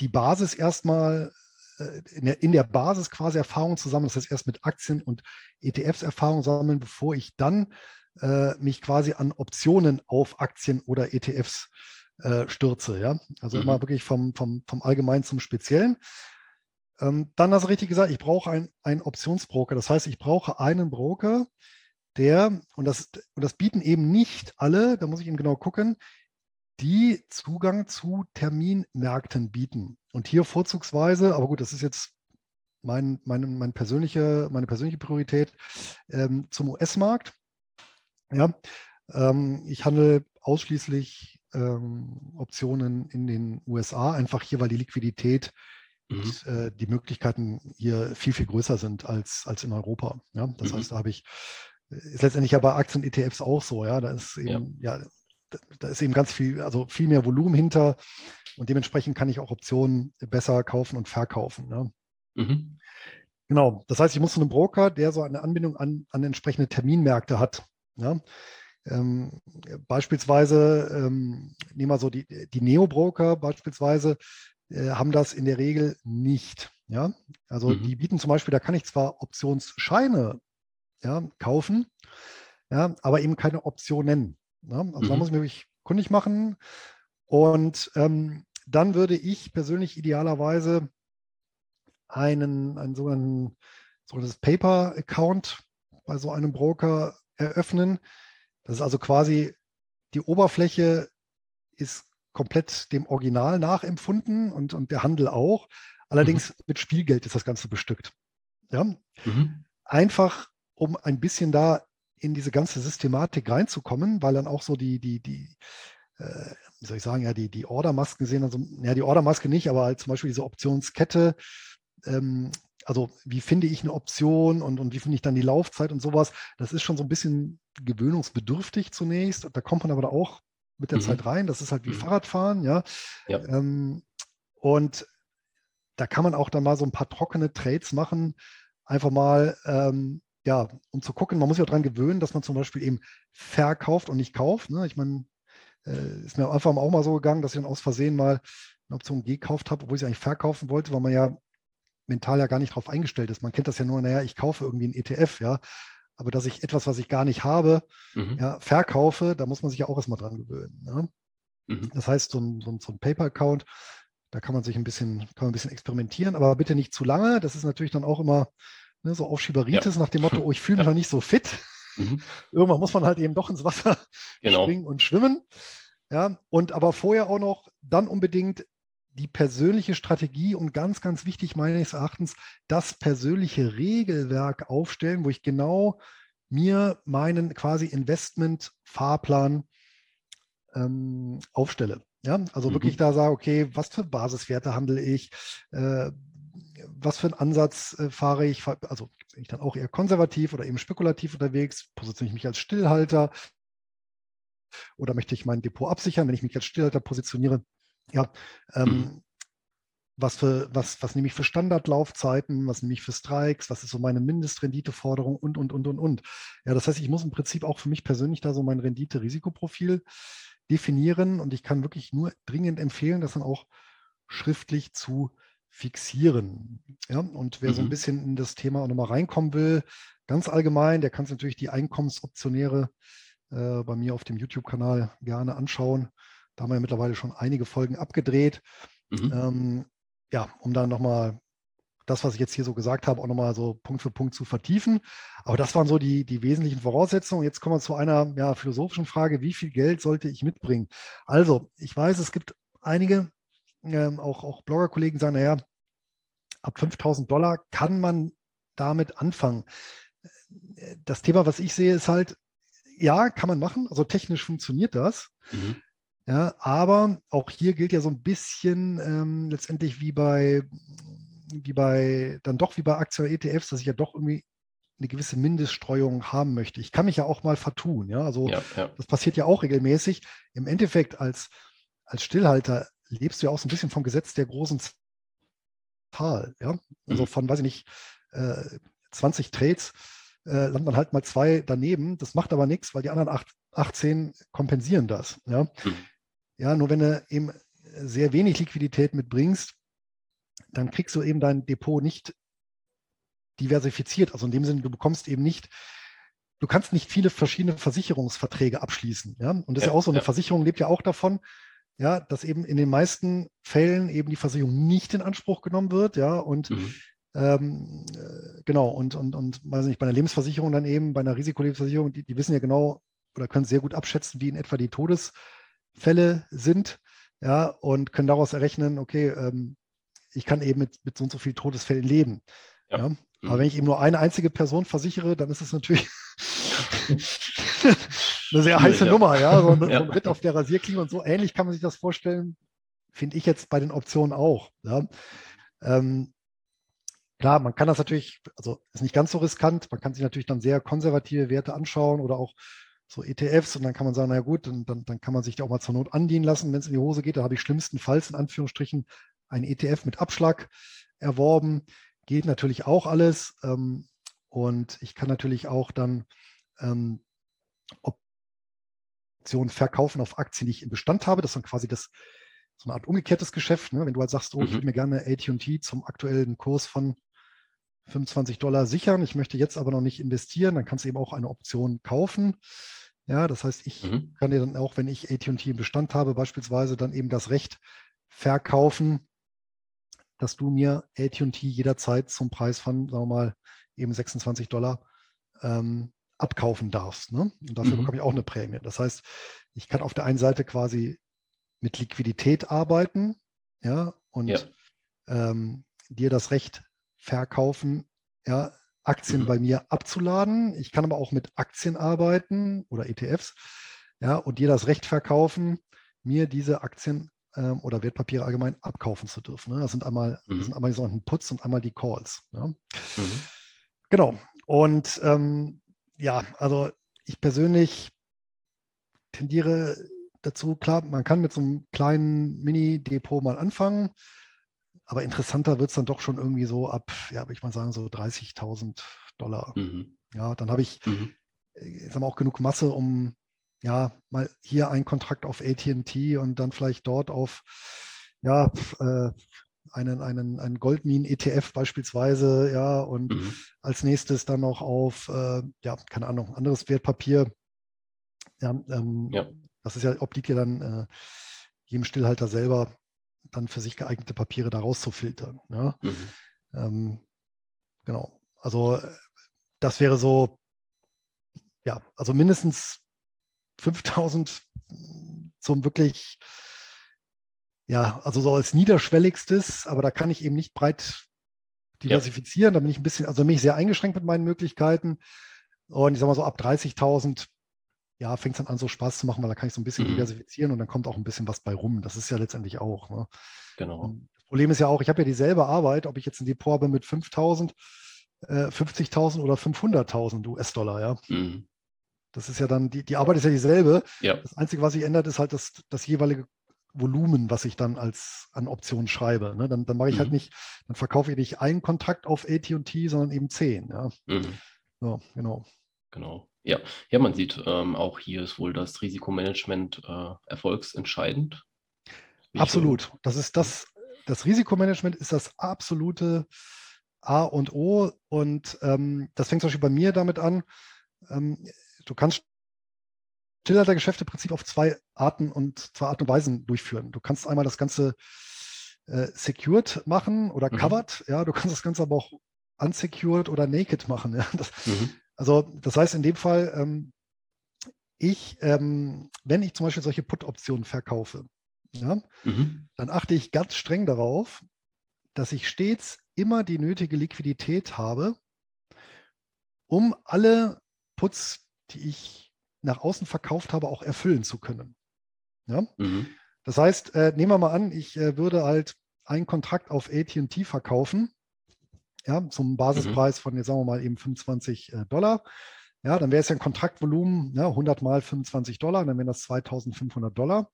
die Basis erstmal äh, in, der, in der Basis quasi Erfahrung zu sammeln. Das heißt, erst mit Aktien und ETFs Erfahrung sammeln, bevor ich dann äh, mich quasi an Optionen auf Aktien oder ETFs äh, stürze. Ja? Also mhm. immer wirklich vom, vom, vom Allgemeinen zum Speziellen. Ähm, dann hast du richtig gesagt, ich brauche ein, einen Optionsbroker. Das heißt, ich brauche einen Broker, der, und das, und das bieten eben nicht alle, da muss ich eben genau gucken, die Zugang zu Terminmärkten bieten. Und hier vorzugsweise, aber gut, das ist jetzt mein, mein, mein persönliche, meine persönliche Priorität ähm, zum US-Markt. Ja, ähm, ich handle ausschließlich ähm, Optionen in den USA, einfach hier, weil die Liquidität mhm. und äh, die Möglichkeiten hier viel, viel größer sind als, als in Europa. Ja? Das mhm. heißt, da habe ich, ist letztendlich ja bei Aktien-ETFs auch so, ja, da ist eben, ja. ja, da ist eben ganz viel, also viel mehr Volumen hinter und dementsprechend kann ich auch Optionen besser kaufen und verkaufen. Ja? Mhm. Genau, das heißt, ich muss so einen Broker, der so eine Anbindung an, an entsprechende Terminmärkte hat. Ja? Ähm, beispielsweise, ähm, nehmen wir so die, die Neo-Broker beispielsweise, äh, haben das in der Regel nicht. Ja? Also mhm. die bieten zum Beispiel, da kann ich zwar Optionsscheine ja, kaufen, ja, aber eben keine Optionen. Ja? Also mhm. da muss ich mich kundig machen. Und ähm, dann würde ich persönlich idealerweise einen, einen sogenannten sogenanntes Paper-Account bei so einem Broker eröffnen. Das ist also quasi, die Oberfläche ist komplett dem Original nachempfunden und, und der Handel auch. Allerdings mhm. mit Spielgeld ist das Ganze bestückt. Ja? Mhm. Einfach, um ein bisschen da in diese ganze Systematik reinzukommen, weil dann auch so die, die, die, äh, wie soll ich sagen, ja, die, die Ordermasken sehen, also, ja, die Ordermaske nicht, aber halt zum Beispiel diese Optionskette, ähm, also wie finde ich eine Option und, und wie finde ich dann die Laufzeit und sowas, das ist schon so ein bisschen gewöhnungsbedürftig zunächst. Da kommt man aber auch mit der mhm. Zeit rein. Das ist halt wie mhm. Fahrradfahren, ja. ja. Ähm, und da kann man auch dann mal so ein paar trockene Trades machen, einfach mal, ähm, ja, um zu gucken. Man muss sich auch daran gewöhnen, dass man zum Beispiel eben verkauft und nicht kauft. Ne? Ich meine, äh, ist mir am Anfang auch mal so gegangen, dass ich dann aus Versehen mal eine Option gekauft habe, obwohl ich sie eigentlich verkaufen wollte, weil man ja mental ja gar nicht darauf eingestellt ist. Man kennt das ja nur, naja, ich kaufe irgendwie einen ETF, ja. Aber dass ich etwas, was ich gar nicht habe, mhm. ja, verkaufe, da muss man sich ja auch erstmal dran gewöhnen. Ne? Mhm. Das heißt, so ein, so ein, so ein Paper-Account, da kann man sich ein bisschen, kann man ein bisschen experimentieren, aber bitte nicht zu lange. Das ist natürlich dann auch immer ne, so Aufschieberitis ja. nach dem Motto, oh, ich fühle mich ja. noch nicht so fit. Mhm. <laughs> Irgendwann muss man halt eben doch ins Wasser genau. springen und schwimmen. Ja, und aber vorher auch noch dann unbedingt die persönliche Strategie und ganz, ganz wichtig meines Erachtens, das persönliche Regelwerk aufstellen, wo ich genau mir meinen quasi Investment-Fahrplan ähm, aufstelle. Ja, also mhm. wirklich da sage, okay, was für Basiswerte handle ich, äh, was für einen Ansatz äh, fahre ich, also bin ich dann auch eher konservativ oder eben spekulativ unterwegs, positioniere ich mich als Stillhalter? Oder möchte ich mein Depot absichern, wenn ich mich als Stillhalter positioniere, ja, ähm, mhm. was, für, was, was nehme ich für Standardlaufzeiten, was nehme ich für Strikes, was ist so meine Mindestrenditeforderung und, und, und, und, und. Ja, das heißt, ich muss im Prinzip auch für mich persönlich da so mein Rendite-Risikoprofil definieren und ich kann wirklich nur dringend empfehlen, das dann auch schriftlich zu fixieren. Ja, und wer mhm. so ein mhm. bisschen in das Thema auch nochmal reinkommen will, ganz allgemein, der kann sich natürlich die Einkommensoptionäre äh, bei mir auf dem YouTube-Kanal gerne anschauen. Da haben wir mittlerweile schon einige Folgen abgedreht. Mhm. Ähm, ja, um dann nochmal das, was ich jetzt hier so gesagt habe, auch nochmal so Punkt für Punkt zu vertiefen. Aber das waren so die, die wesentlichen Voraussetzungen. Jetzt kommen wir zu einer ja, philosophischen Frage, wie viel Geld sollte ich mitbringen? Also, ich weiß, es gibt einige, ähm, auch, auch Blogger-Kollegen sagen, naja, ab 5000 Dollar kann man damit anfangen. Das Thema, was ich sehe, ist halt, ja, kann man machen. Also technisch funktioniert das. Mhm. Ja, aber auch hier gilt ja so ein bisschen ähm, letztendlich wie bei, wie bei, dann doch wie bei Aktien ETFs, dass ich ja doch irgendwie eine gewisse Mindeststreuung haben möchte. Ich kann mich ja auch mal vertun, ja. Also ja, ja. das passiert ja auch regelmäßig. Im Endeffekt als, als Stillhalter lebst du ja auch so ein bisschen vom Gesetz der großen Zahl, ja. Also mhm. von, weiß ich nicht, äh, 20 Trades äh, landet man halt mal zwei daneben. Das macht aber nichts, weil die anderen acht, 18 kompensieren das. Ja? Mhm. Ja, nur wenn du eben sehr wenig Liquidität mitbringst, dann kriegst du eben dein Depot nicht diversifiziert. Also in dem Sinne, du bekommst eben nicht, du kannst nicht viele verschiedene Versicherungsverträge abschließen. Ja? Und das ja, ist ja auch so, eine ja. Versicherung lebt ja auch davon, ja, dass eben in den meisten Fällen eben die Versicherung nicht in Anspruch genommen wird, ja, und mhm. Ähm, äh, genau, und, und, und weiß nicht, bei einer Lebensversicherung dann eben, bei einer Risikolebensversicherung, die, die wissen ja genau oder können sehr gut abschätzen, wie in etwa die Todesfälle sind, ja, und können daraus errechnen, okay, ähm, ich kann eben mit, mit so und so vielen Todesfällen leben. Ja. ja. Mhm. Aber wenn ich eben nur eine einzige Person versichere, dann ist es natürlich <laughs> eine sehr heiße ja. Nummer, ja. So ein, <laughs> ja. so Ritt auf der Rasierklinge und so ähnlich kann man sich das vorstellen, finde ich jetzt bei den Optionen auch. Ja. Ähm, Klar, man kann das natürlich, also ist nicht ganz so riskant, man kann sich natürlich dann sehr konservative Werte anschauen oder auch so ETFs und dann kann man sagen, na gut, dann, dann, dann kann man sich die auch mal zur Not andienen lassen, wenn es in die Hose geht. Da habe ich schlimmstenfalls in Anführungsstrichen ein ETF mit Abschlag erworben. Geht natürlich auch alles. Ähm, und ich kann natürlich auch dann ähm, Optionen verkaufen auf Aktien, die ich im Bestand habe. Das ist dann quasi das, so eine Art umgekehrtes Geschäft. Ne? Wenn du halt sagst, oh, ich mhm. würde mir gerne AT&T zum aktuellen Kurs von 25 Dollar sichern. Ich möchte jetzt aber noch nicht investieren. Dann kannst du eben auch eine Option kaufen. Ja, das heißt, ich mhm. kann dir dann auch, wenn ich AT&T im Bestand habe, beispielsweise dann eben das Recht verkaufen, dass du mir AT&T jederzeit zum Preis von, sagen wir mal, eben 26 Dollar ähm, abkaufen darfst. Ne? Und dafür mhm. bekomme ich auch eine Prämie. Das heißt, ich kann auf der einen Seite quasi mit Liquidität arbeiten, ja, und ja. Ähm, dir das Recht verkaufen, ja, Aktien mhm. bei mir abzuladen. Ich kann aber auch mit Aktien arbeiten oder ETFs, ja, und dir das Recht verkaufen, mir diese Aktien ähm, oder Wertpapiere allgemein abkaufen zu dürfen. Ne? Das sind einmal, mhm. das sind einmal die sogenannten Puts und einmal die Calls. Ja? Mhm. Genau. Und ähm, ja, also ich persönlich tendiere dazu, klar, man kann mit so einem kleinen Mini-Depot mal anfangen aber interessanter wird es dann doch schon irgendwie so ab, ja, würde ich mal sagen, so 30.000 Dollar. Mhm. Ja, dann habe ich, mhm. Äh, sag mal, auch genug Masse, um ja mal hier einen Kontrakt auf AT&T und dann vielleicht dort auf ja, äh, einen, einen, einen Goldminen-ETF beispielsweise, ja, und mhm. als nächstes dann noch auf, äh, ja, keine Ahnung, anderes Wertpapier. Ja, ähm, ja. Das ist ja, obliegt ja dann äh, jedem Stillhalter selber, dann für sich geeignete Papiere da rauszufiltern. Ja? Mhm. Ähm, genau. Also das wäre so, ja, also mindestens 5000 zum wirklich ja, also so als niederschwelligstes, aber da kann ich eben nicht breit diversifizieren. Ja. Da bin ich ein bisschen, also bin ich sehr eingeschränkt mit meinen Möglichkeiten. Und ich sage mal so ab 30.000, ja, fängt es dann an, so Spaß zu machen, weil da kann ich so ein bisschen mhm. diversifizieren und dann kommt auch ein bisschen was bei rum. Das ist ja letztendlich auch. Ne? Genau. das Problem ist ja auch, ich habe ja dieselbe Arbeit, ob ich jetzt ein Depot habe mit 5.000, äh, 50.000 oder 500.000 US-Dollar, ja. Mhm. Das ist ja dann, die, die Arbeit ist ja dieselbe. Ja. Das Einzige, was sich ändert, ist halt das, das jeweilige Volumen, was ich dann als an Optionen schreibe. Ne? Dann, dann mache ich halt mhm. halt nicht, dann verkaufe ich nicht einen Kontakt auf AT&T, sondern eben zehn. Ja? Mhm. So, genau. Genau. Ja, ja, man sieht, ähm, auch hier ist wohl das Risikomanagement äh, erfolgsentscheidend. Absolut. Das ist das, das Risikomanagement ist das absolute A und O. Und ähm, das fängt zum Beispiel bei mir damit an. Ähm, du kannst Stillhaltergeschäfte im Prinzip auf zwei Arten und zwei Arten und Weisen durchführen. Du kannst einmal das Ganze äh, secured machen oder mhm. covered, ja, du kannst das Ganze aber auch unsecured oder naked machen. <laughs> Ja? Das, mhm. Also das heißt in dem Fall, ähm, ich, ähm, wenn ich zum Beispiel solche Put-Optionen verkaufe, ja, mhm. dann achte ich ganz streng darauf, dass ich stets immer die nötige Liquidität habe, um alle Puts, die ich nach außen verkauft habe, auch erfüllen zu können. Ja? Mhm. Das heißt, äh, nehmen wir mal an, ich äh, würde halt einen Kontrakt auf AT&T verkaufen, ja, zum Basispreis mhm. von, jetzt sagen wir mal eben 25 äh, Dollar. Ja, dann wäre es ja ein Kontraktvolumen, ja, 100 mal 25 Dollar, dann wären das 2500 Dollar.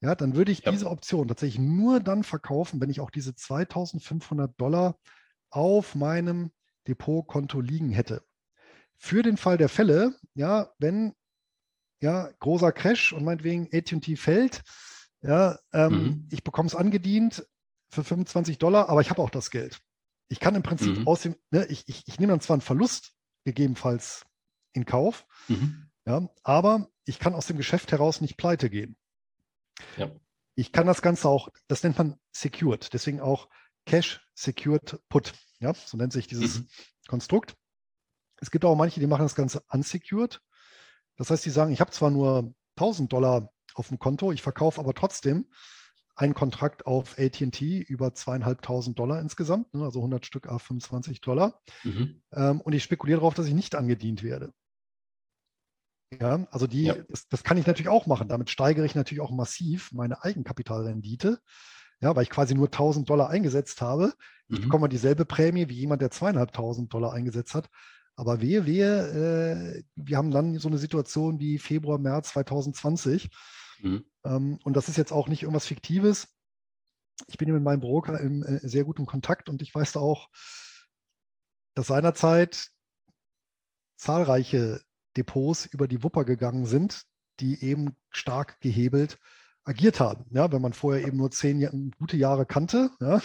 Ja, dann würde ich ja. diese Option tatsächlich nur dann verkaufen, wenn ich auch diese 2500 Dollar auf meinem Depotkonto liegen hätte. Für den Fall der Fälle, ja, wenn ja, großer Crash und meinetwegen AT&T fällt. Ja, ähm, mhm. ich bekomme es angedient für 25 Dollar, aber ich habe auch das Geld. Ich kann im Prinzip mhm. aus dem, ne, ich, ich, ich nehme dann zwar einen Verlust gegebenenfalls in Kauf, mhm. ja, aber ich kann aus dem Geschäft heraus nicht pleite gehen. Ja. Ich kann das Ganze auch, das nennt man secured, deswegen auch Cash Secured Put. Ja, so nennt sich dieses mhm. Konstrukt. Es gibt auch manche, die machen das Ganze unsecured. Das heißt, die sagen, ich habe zwar nur 1000 Dollar auf dem Konto, ich verkaufe aber trotzdem einen Kontrakt auf ATT über zweieinhalbtausend Dollar insgesamt, ne, also 100 Stück auf 25 Dollar. Mhm. Ähm, und ich spekuliere darauf, dass ich nicht angedient werde. Ja, also die, ja. das, das, kann ich natürlich auch machen. Damit steigere ich natürlich auch massiv meine Eigenkapitalrendite, ja, weil ich quasi nur 1000 Dollar eingesetzt habe. Ich mhm. bekomme dieselbe Prämie wie jemand, der zweieinhalbtausend Dollar eingesetzt hat. Aber wehe, wehe, äh, wir haben dann so eine Situation wie Februar, März 2020. Mhm. Ähm, und das ist jetzt auch nicht irgendwas Fiktives. Ich bin mit meinem Broker im äh, sehr guten Kontakt und ich weiß da auch, dass seinerzeit zahlreiche Depots über die Wupper gegangen sind, die eben stark gehebelt agiert haben. Ja, wenn man vorher eben nur zehn gute Jahre kannte. Ja.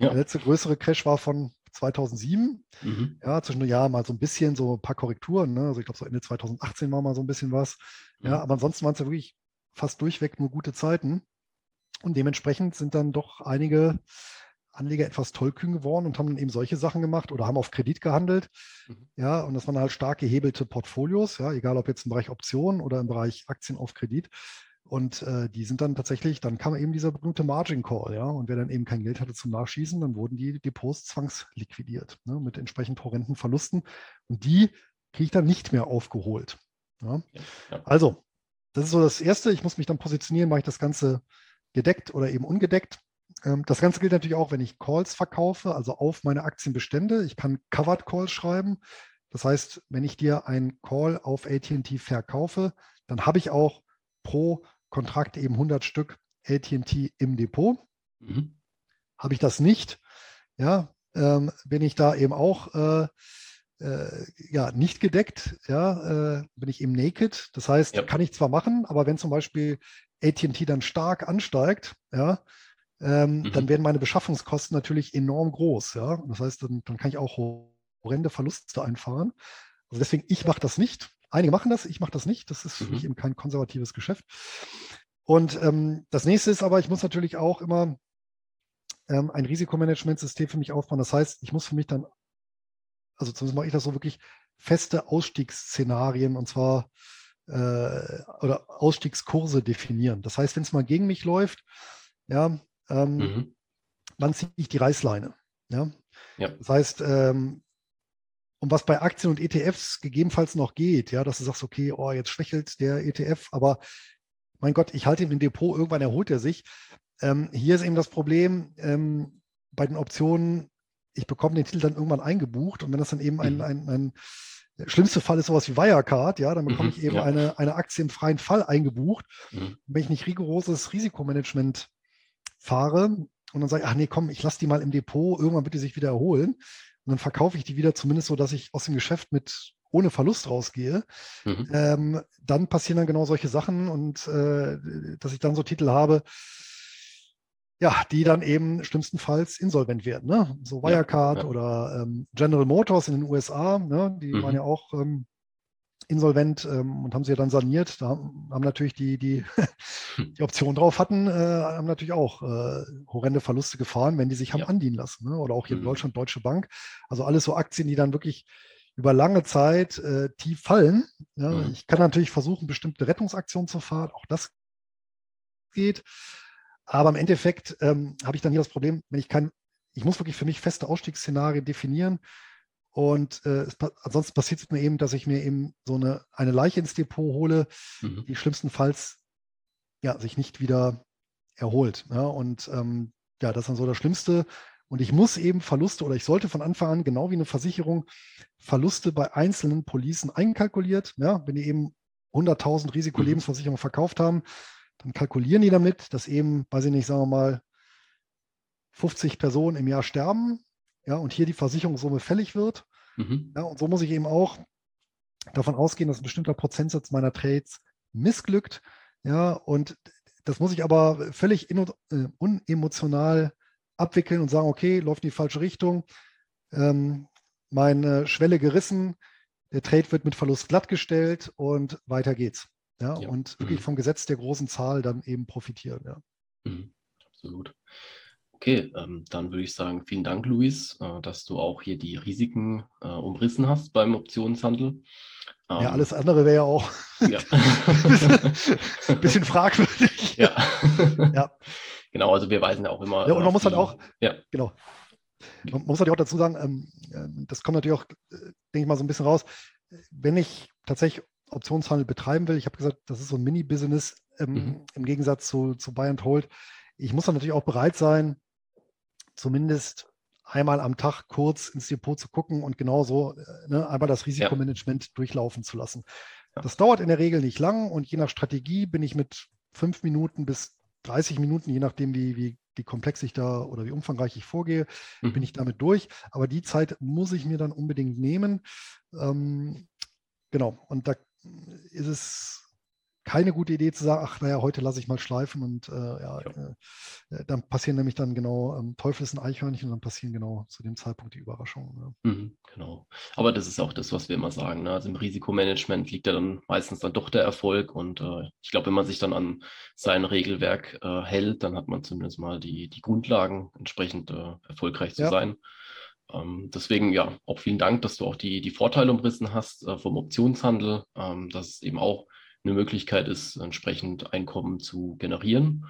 Ja. Der letzte größere Crash war von 2007. Mhm. Ja, zwischen ja mal so ein bisschen, so ein paar Korrekturen. Ne? Also ich glaube, so Ende 2018 war mal so ein bisschen was. Mhm. Ja, aber ansonsten waren es ja wirklich fast durchweg nur gute Zeiten. Und dementsprechend sind dann doch einige Anleger etwas tollkühn geworden und haben dann eben solche Sachen gemacht oder haben auf Kredit gehandelt. Mhm. Ja, und das waren halt stark gehebelte Portfolios, ja, egal ob jetzt im Bereich Optionen oder im Bereich Aktien auf Kredit. Und äh, die sind dann tatsächlich, dann kam eben dieser berühmte Margin Call, ja. Und wer dann eben kein Geld hatte zum Nachschießen, dann wurden die Depots zwangsliquidiert, ne, mit entsprechend horrenden Verlusten. Und die kriege ich dann nicht mehr aufgeholt. Ja. Ja. Also, das ist so das Erste. Ich muss mich dann positionieren, mache ich das Ganze gedeckt oder eben ungedeckt. Ähm, das Ganze gilt natürlich auch, wenn ich Calls verkaufe, also auf meine Aktienbestände. Ich kann Covered Calls schreiben. Das heißt, wenn ich dir einen Call auf AT&T verkaufe, dann habe ich auch pro Kontrakt eben 100 Stück ATT im Depot. Mhm. Habe ich das nicht, ja, ähm, bin ich da eben auch äh, äh, ja, nicht gedeckt, ja, äh, bin ich eben naked. Das heißt, ja. kann ich zwar machen, aber wenn zum Beispiel AT&T dann stark ansteigt, ja, ähm, mhm. dann werden meine Beschaffungskosten natürlich enorm groß, ja. Das heißt, dann, dann kann ich auch horrende Verluste einfahren. Also deswegen, ich mache das nicht. Einige machen das, ich mache das nicht. Das ist für mhm. mich eben kein konservatives Geschäft. Und ähm, das nächste ist aber, ich muss natürlich auch immer ähm, ein Risikomanagementsystem für mich aufbauen. Das heißt, ich muss für mich dann, also zumindest mache ich das so wirklich feste Ausstiegsszenarien und zwar äh, oder Ausstiegskurse definieren. Das heißt, wenn es mal gegen mich läuft, ja, ähm, mhm. wann ziehe ich die Reißleine? Ja? ja. Das heißt, ähm, um was bei Aktien und ETFs gegebenenfalls noch geht, ja, dass du sagst, okay, oh, jetzt schwächelt der ETF, aber mein Gott, ich halte ihn im Depot, irgendwann erholt er sich. Ähm, hier ist eben das Problem ähm, bei den Optionen, ich bekomme den Titel dann irgendwann eingebucht und wenn das dann eben ein, mhm. ein, ein der schlimmste Fall ist sowas wie Wirecard, ja, dann bekomme mhm, ich eben ja. eine, eine Aktie im freien Fall eingebucht. Mhm. Wenn ich nicht rigoroses Risikomanagement fahre und dann sage ich, ach nee, komm, ich lasse die mal im Depot, irgendwann bitte sich wieder erholen. Und dann verkaufe ich die wieder zumindest so, dass ich aus dem Geschäft mit ohne Verlust rausgehe, mhm. ähm, dann passieren dann genau solche Sachen und äh, dass ich dann so Titel habe, ja, die dann eben schlimmstenfalls insolvent werden. Ne? So Wirecard ja, ja. oder ähm, General Motors in den USA, ne? die mhm. waren ja auch ähm, insolvent ähm, und haben sie ja dann saniert. Da haben, haben natürlich die, die, die Option drauf hatten, äh, haben natürlich auch äh, horrende Verluste gefahren, wenn die sich haben ja. andienen lassen. Ne? Oder auch hier mhm. in Deutschland Deutsche Bank. Also alles so Aktien, die dann wirklich über lange Zeit äh, tief fallen. Ja? Mhm. Ich kann natürlich versuchen, bestimmte Rettungsaktionen zu fahren. Auch das geht. Aber im Endeffekt ähm, habe ich dann hier das Problem, wenn ich kann, ich muss wirklich für mich feste Ausstiegsszenarien definieren. Und äh, es, ansonsten passiert es mir eben, dass ich mir eben so eine, eine Leiche ins Depot hole, mhm. die schlimmstenfalls ja, sich nicht wieder erholt. Ja? Und ähm, ja, das ist dann so das Schlimmste. Und ich muss eben Verluste oder ich sollte von Anfang an, genau wie eine Versicherung, Verluste bei einzelnen Policen einkalkuliert. Ja, wenn die eben 100.000 Risikolebensversicherungen mhm. verkauft haben, dann kalkulieren die damit, dass eben, weiß ich nicht, sagen wir mal, 50 Personen im Jahr sterben, ja, und hier die Versicherungssumme fällig wird. Mhm. Ja, und so muss ich eben auch davon ausgehen, dass ein bestimmter Prozentsatz meiner Trades missglückt. Ja, und das muss ich aber völlig in, äh, unemotional abwickeln und sagen, okay, läuft in die falsche Richtung. Ähm, meine Schwelle gerissen, der Trade wird mit Verlust glattgestellt und weiter geht's. Ja, ja. und wirklich vom Gesetz der großen Zahl dann eben profitieren. Ja. Mhm. Absolut. Okay, ähm, dann würde ich sagen, vielen Dank, Luis, äh, dass du auch hier die Risiken äh, umrissen hast beim Optionshandel. Ähm, ja, alles andere wäre ja auch ja. <laughs> ein bisschen fragwürdig. Ja. <laughs> ja. Genau, also wir weisen ja auch immer. Ja, und man muss halt auch, ja. genau. Man muss halt auch dazu sagen, ähm, ähm, das kommt natürlich auch, äh, denke ich mal, so ein bisschen raus. Wenn ich tatsächlich Optionshandel betreiben will. Ich habe gesagt, das ist so ein Mini-Business ähm, mhm. im Gegensatz zu, zu Buy and Hold. Ich muss dann natürlich auch bereit sein, zumindest einmal am Tag kurz ins Depot zu gucken und genauso äh, ne, einmal das Risikomanagement ja. durchlaufen zu lassen. Ja. Das dauert in der Regel nicht lang und je nach Strategie bin ich mit fünf Minuten bis 30 Minuten, je nachdem, wie, wie, wie komplex ich da oder wie umfangreich ich vorgehe, mhm. bin ich damit durch. Aber die Zeit muss ich mir dann unbedingt nehmen. Ähm, genau, und da ist es keine gute Idee zu sagen, ach naja, heute lasse ich mal schleifen und äh, ja, ja. Äh, dann passieren nämlich dann genau, ähm, Teufel ist ein Eichhörnchen und dann passieren genau zu dem Zeitpunkt die Überraschungen. Ja. Mhm, genau. Aber das ist auch das, was wir immer sagen. Ne? Also im Risikomanagement liegt ja dann meistens dann doch der Erfolg und äh, ich glaube, wenn man sich dann an sein Regelwerk äh, hält, dann hat man zumindest mal die, die Grundlagen, entsprechend äh, erfolgreich zu sein. Ähm, deswegen ja, auch vielen Dank, dass du auch die, die Vorteile umrissen hast äh, vom Optionshandel, ähm, dass es eben auch eine Möglichkeit ist, entsprechend Einkommen zu generieren.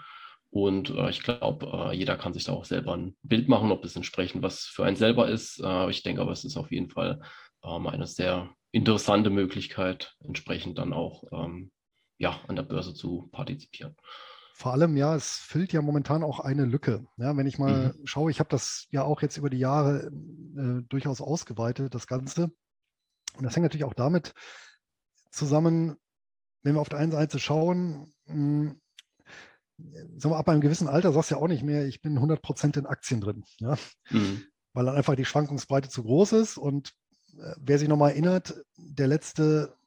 Und äh, ich glaube, äh, jeder kann sich da auch selber ein Bild machen, ob das entsprechend was für einen selber ist. Äh, ich denke aber, es ist auf jeden Fall ähm, eine sehr interessante Möglichkeit, entsprechend dann auch ähm, ja, an der Börse zu partizipieren. Vor allem, ja, es füllt ja momentan auch eine Lücke. Ja, wenn ich mal mhm. schaue, ich habe das ja auch jetzt über die Jahre äh, durchaus ausgeweitet, das Ganze. Und das hängt natürlich auch damit zusammen, wenn wir auf der einen Seite schauen, mh, hm, sag mal, ab einem gewissen Alter sagst du ja auch nicht mehr, ich bin 100 Prozent in Aktien drin. Ja? Mhm. Weil dann einfach die Schwankungsbreite zu groß ist. Und äh, wer sich nochmal erinnert, der letzte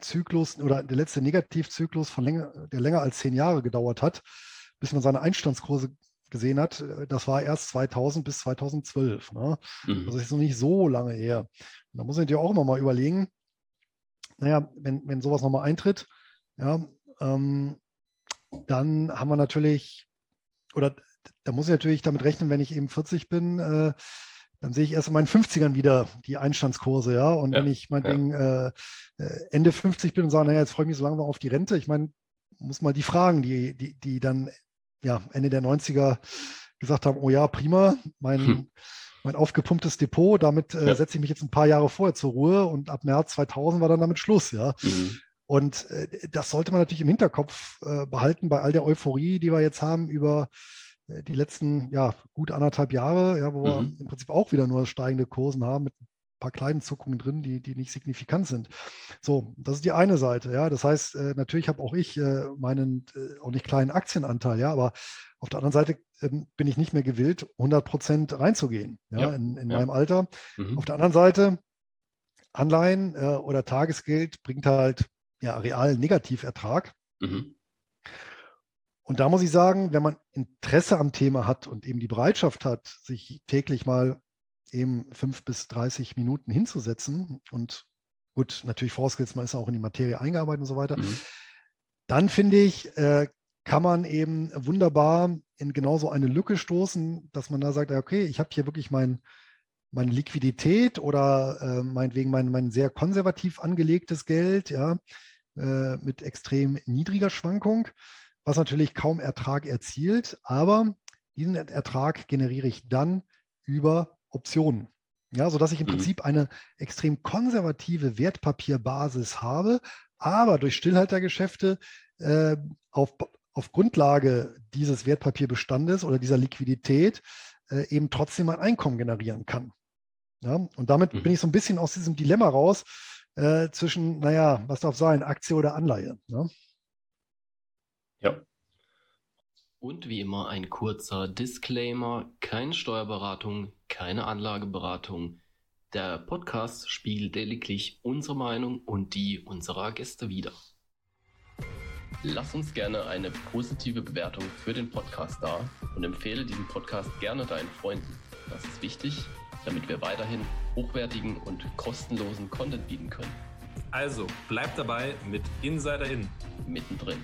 Zyklus oder der letzte Negativzyklus von länger, der länger als zehn Jahre gedauert hat, bis man seine Einstandskurse gesehen hat, äh, das war erst 2000 bis 2012. Ne? Mhm. Das ist noch nicht so lange her. Und da muss man sich auch immer mal überlegen, naja, wenn, wenn sowas nochmal eintritt, ja, ähm, dann haben wir natürlich, oder da muss ich natürlich damit rechnen, wenn ich eben 40 bin, äh, dann sehe ich erst in meinen 50ern wieder die Einstandskurse, ja. Und ja, wenn ich mein ja. Ding äh, äh, Ende 50 bin und sage, naja, jetzt freue ich mich so lange auf die Rente, ich meine, muss mal die fragen, die, die, die dann ja, Ende der 90er gesagt haben, oh ja, prima, mein, hm. mein aufgepumptes Depot, damit äh, ja. setze ich mich jetzt ein paar Jahre vorher zur Ruhe und ab März 2000 war dann damit Schluss, ja. Mhm. Und äh, das sollte man natürlich im Hinterkopf äh, behalten bei all der Euphorie, die wir jetzt haben über die letzten ja, gut anderthalb Jahre, ja, wo mhm. wir im Prinzip auch wieder nur steigende Kursen haben mit ein paar kleinen Zuckungen drin, die, die nicht signifikant sind. So, das ist die eine Seite. Ja, das heißt, äh, natürlich habe auch ich äh, meinen äh, auch nicht kleinen Aktienanteil, ja, aber auf der anderen Seite ähm, bin ich nicht mehr gewillt, 100 Prozent reinzugehen, ja, ja in, in ja. meinem Alter. Mhm. Auf der anderen Seite Anleihen äh, oder Tagesgeld bringt halt ja, realen Negativertrag. Mhm. Und da muss ich sagen, wenn man Interesse am Thema hat und eben die Bereitschaft hat, sich täglich mal eben fünf bis 30 Minuten hinzusetzen und gut, natürlich vorausgesetzt, man ist auch in die Materie eingearbeitet und so weiter, mhm. dann finde ich, äh, kann man eben wunderbar in genauso eine Lücke stoßen, dass man da sagt, okay, ich habe hier wirklich mein, meine Liquidität oder äh, meinetwegen mein, mein sehr konservativ angelegtes Geld, ja, äh, mit extrem niedriger Schwankung, was natürlich kaum Ertrag erzielt, aber diesen Ertrag generiere ich dann über Optionen. Ja, sodass ich im mhm. Prinzip eine extrem konservative Wertpapierbasis habe, aber durch Stillhaltergeschäfte äh, auf, auf Grundlage dieses Wertpapierbestandes oder dieser Liquidität äh, eben trotzdem ein Einkommen generieren kann. Ja, und damit mhm. bin ich so ein bisschen aus diesem Dilemma raus äh, zwischen, naja, was darf sein, Aktie oder Anleihe. Ne? Ja. Und wie immer ein kurzer Disclaimer, keine Steuerberatung, keine Anlageberatung. Der Podcast spiegelt lediglich unsere Meinung und die unserer Gäste wider. Lass uns gerne eine positive Bewertung für den Podcast da und empfehle diesen Podcast gerne deinen Freunden. Das ist wichtig, damit wir weiterhin hochwertigen und kostenlosen Content bieten können. Also, bleibt dabei mit Insider In. Mittendrin.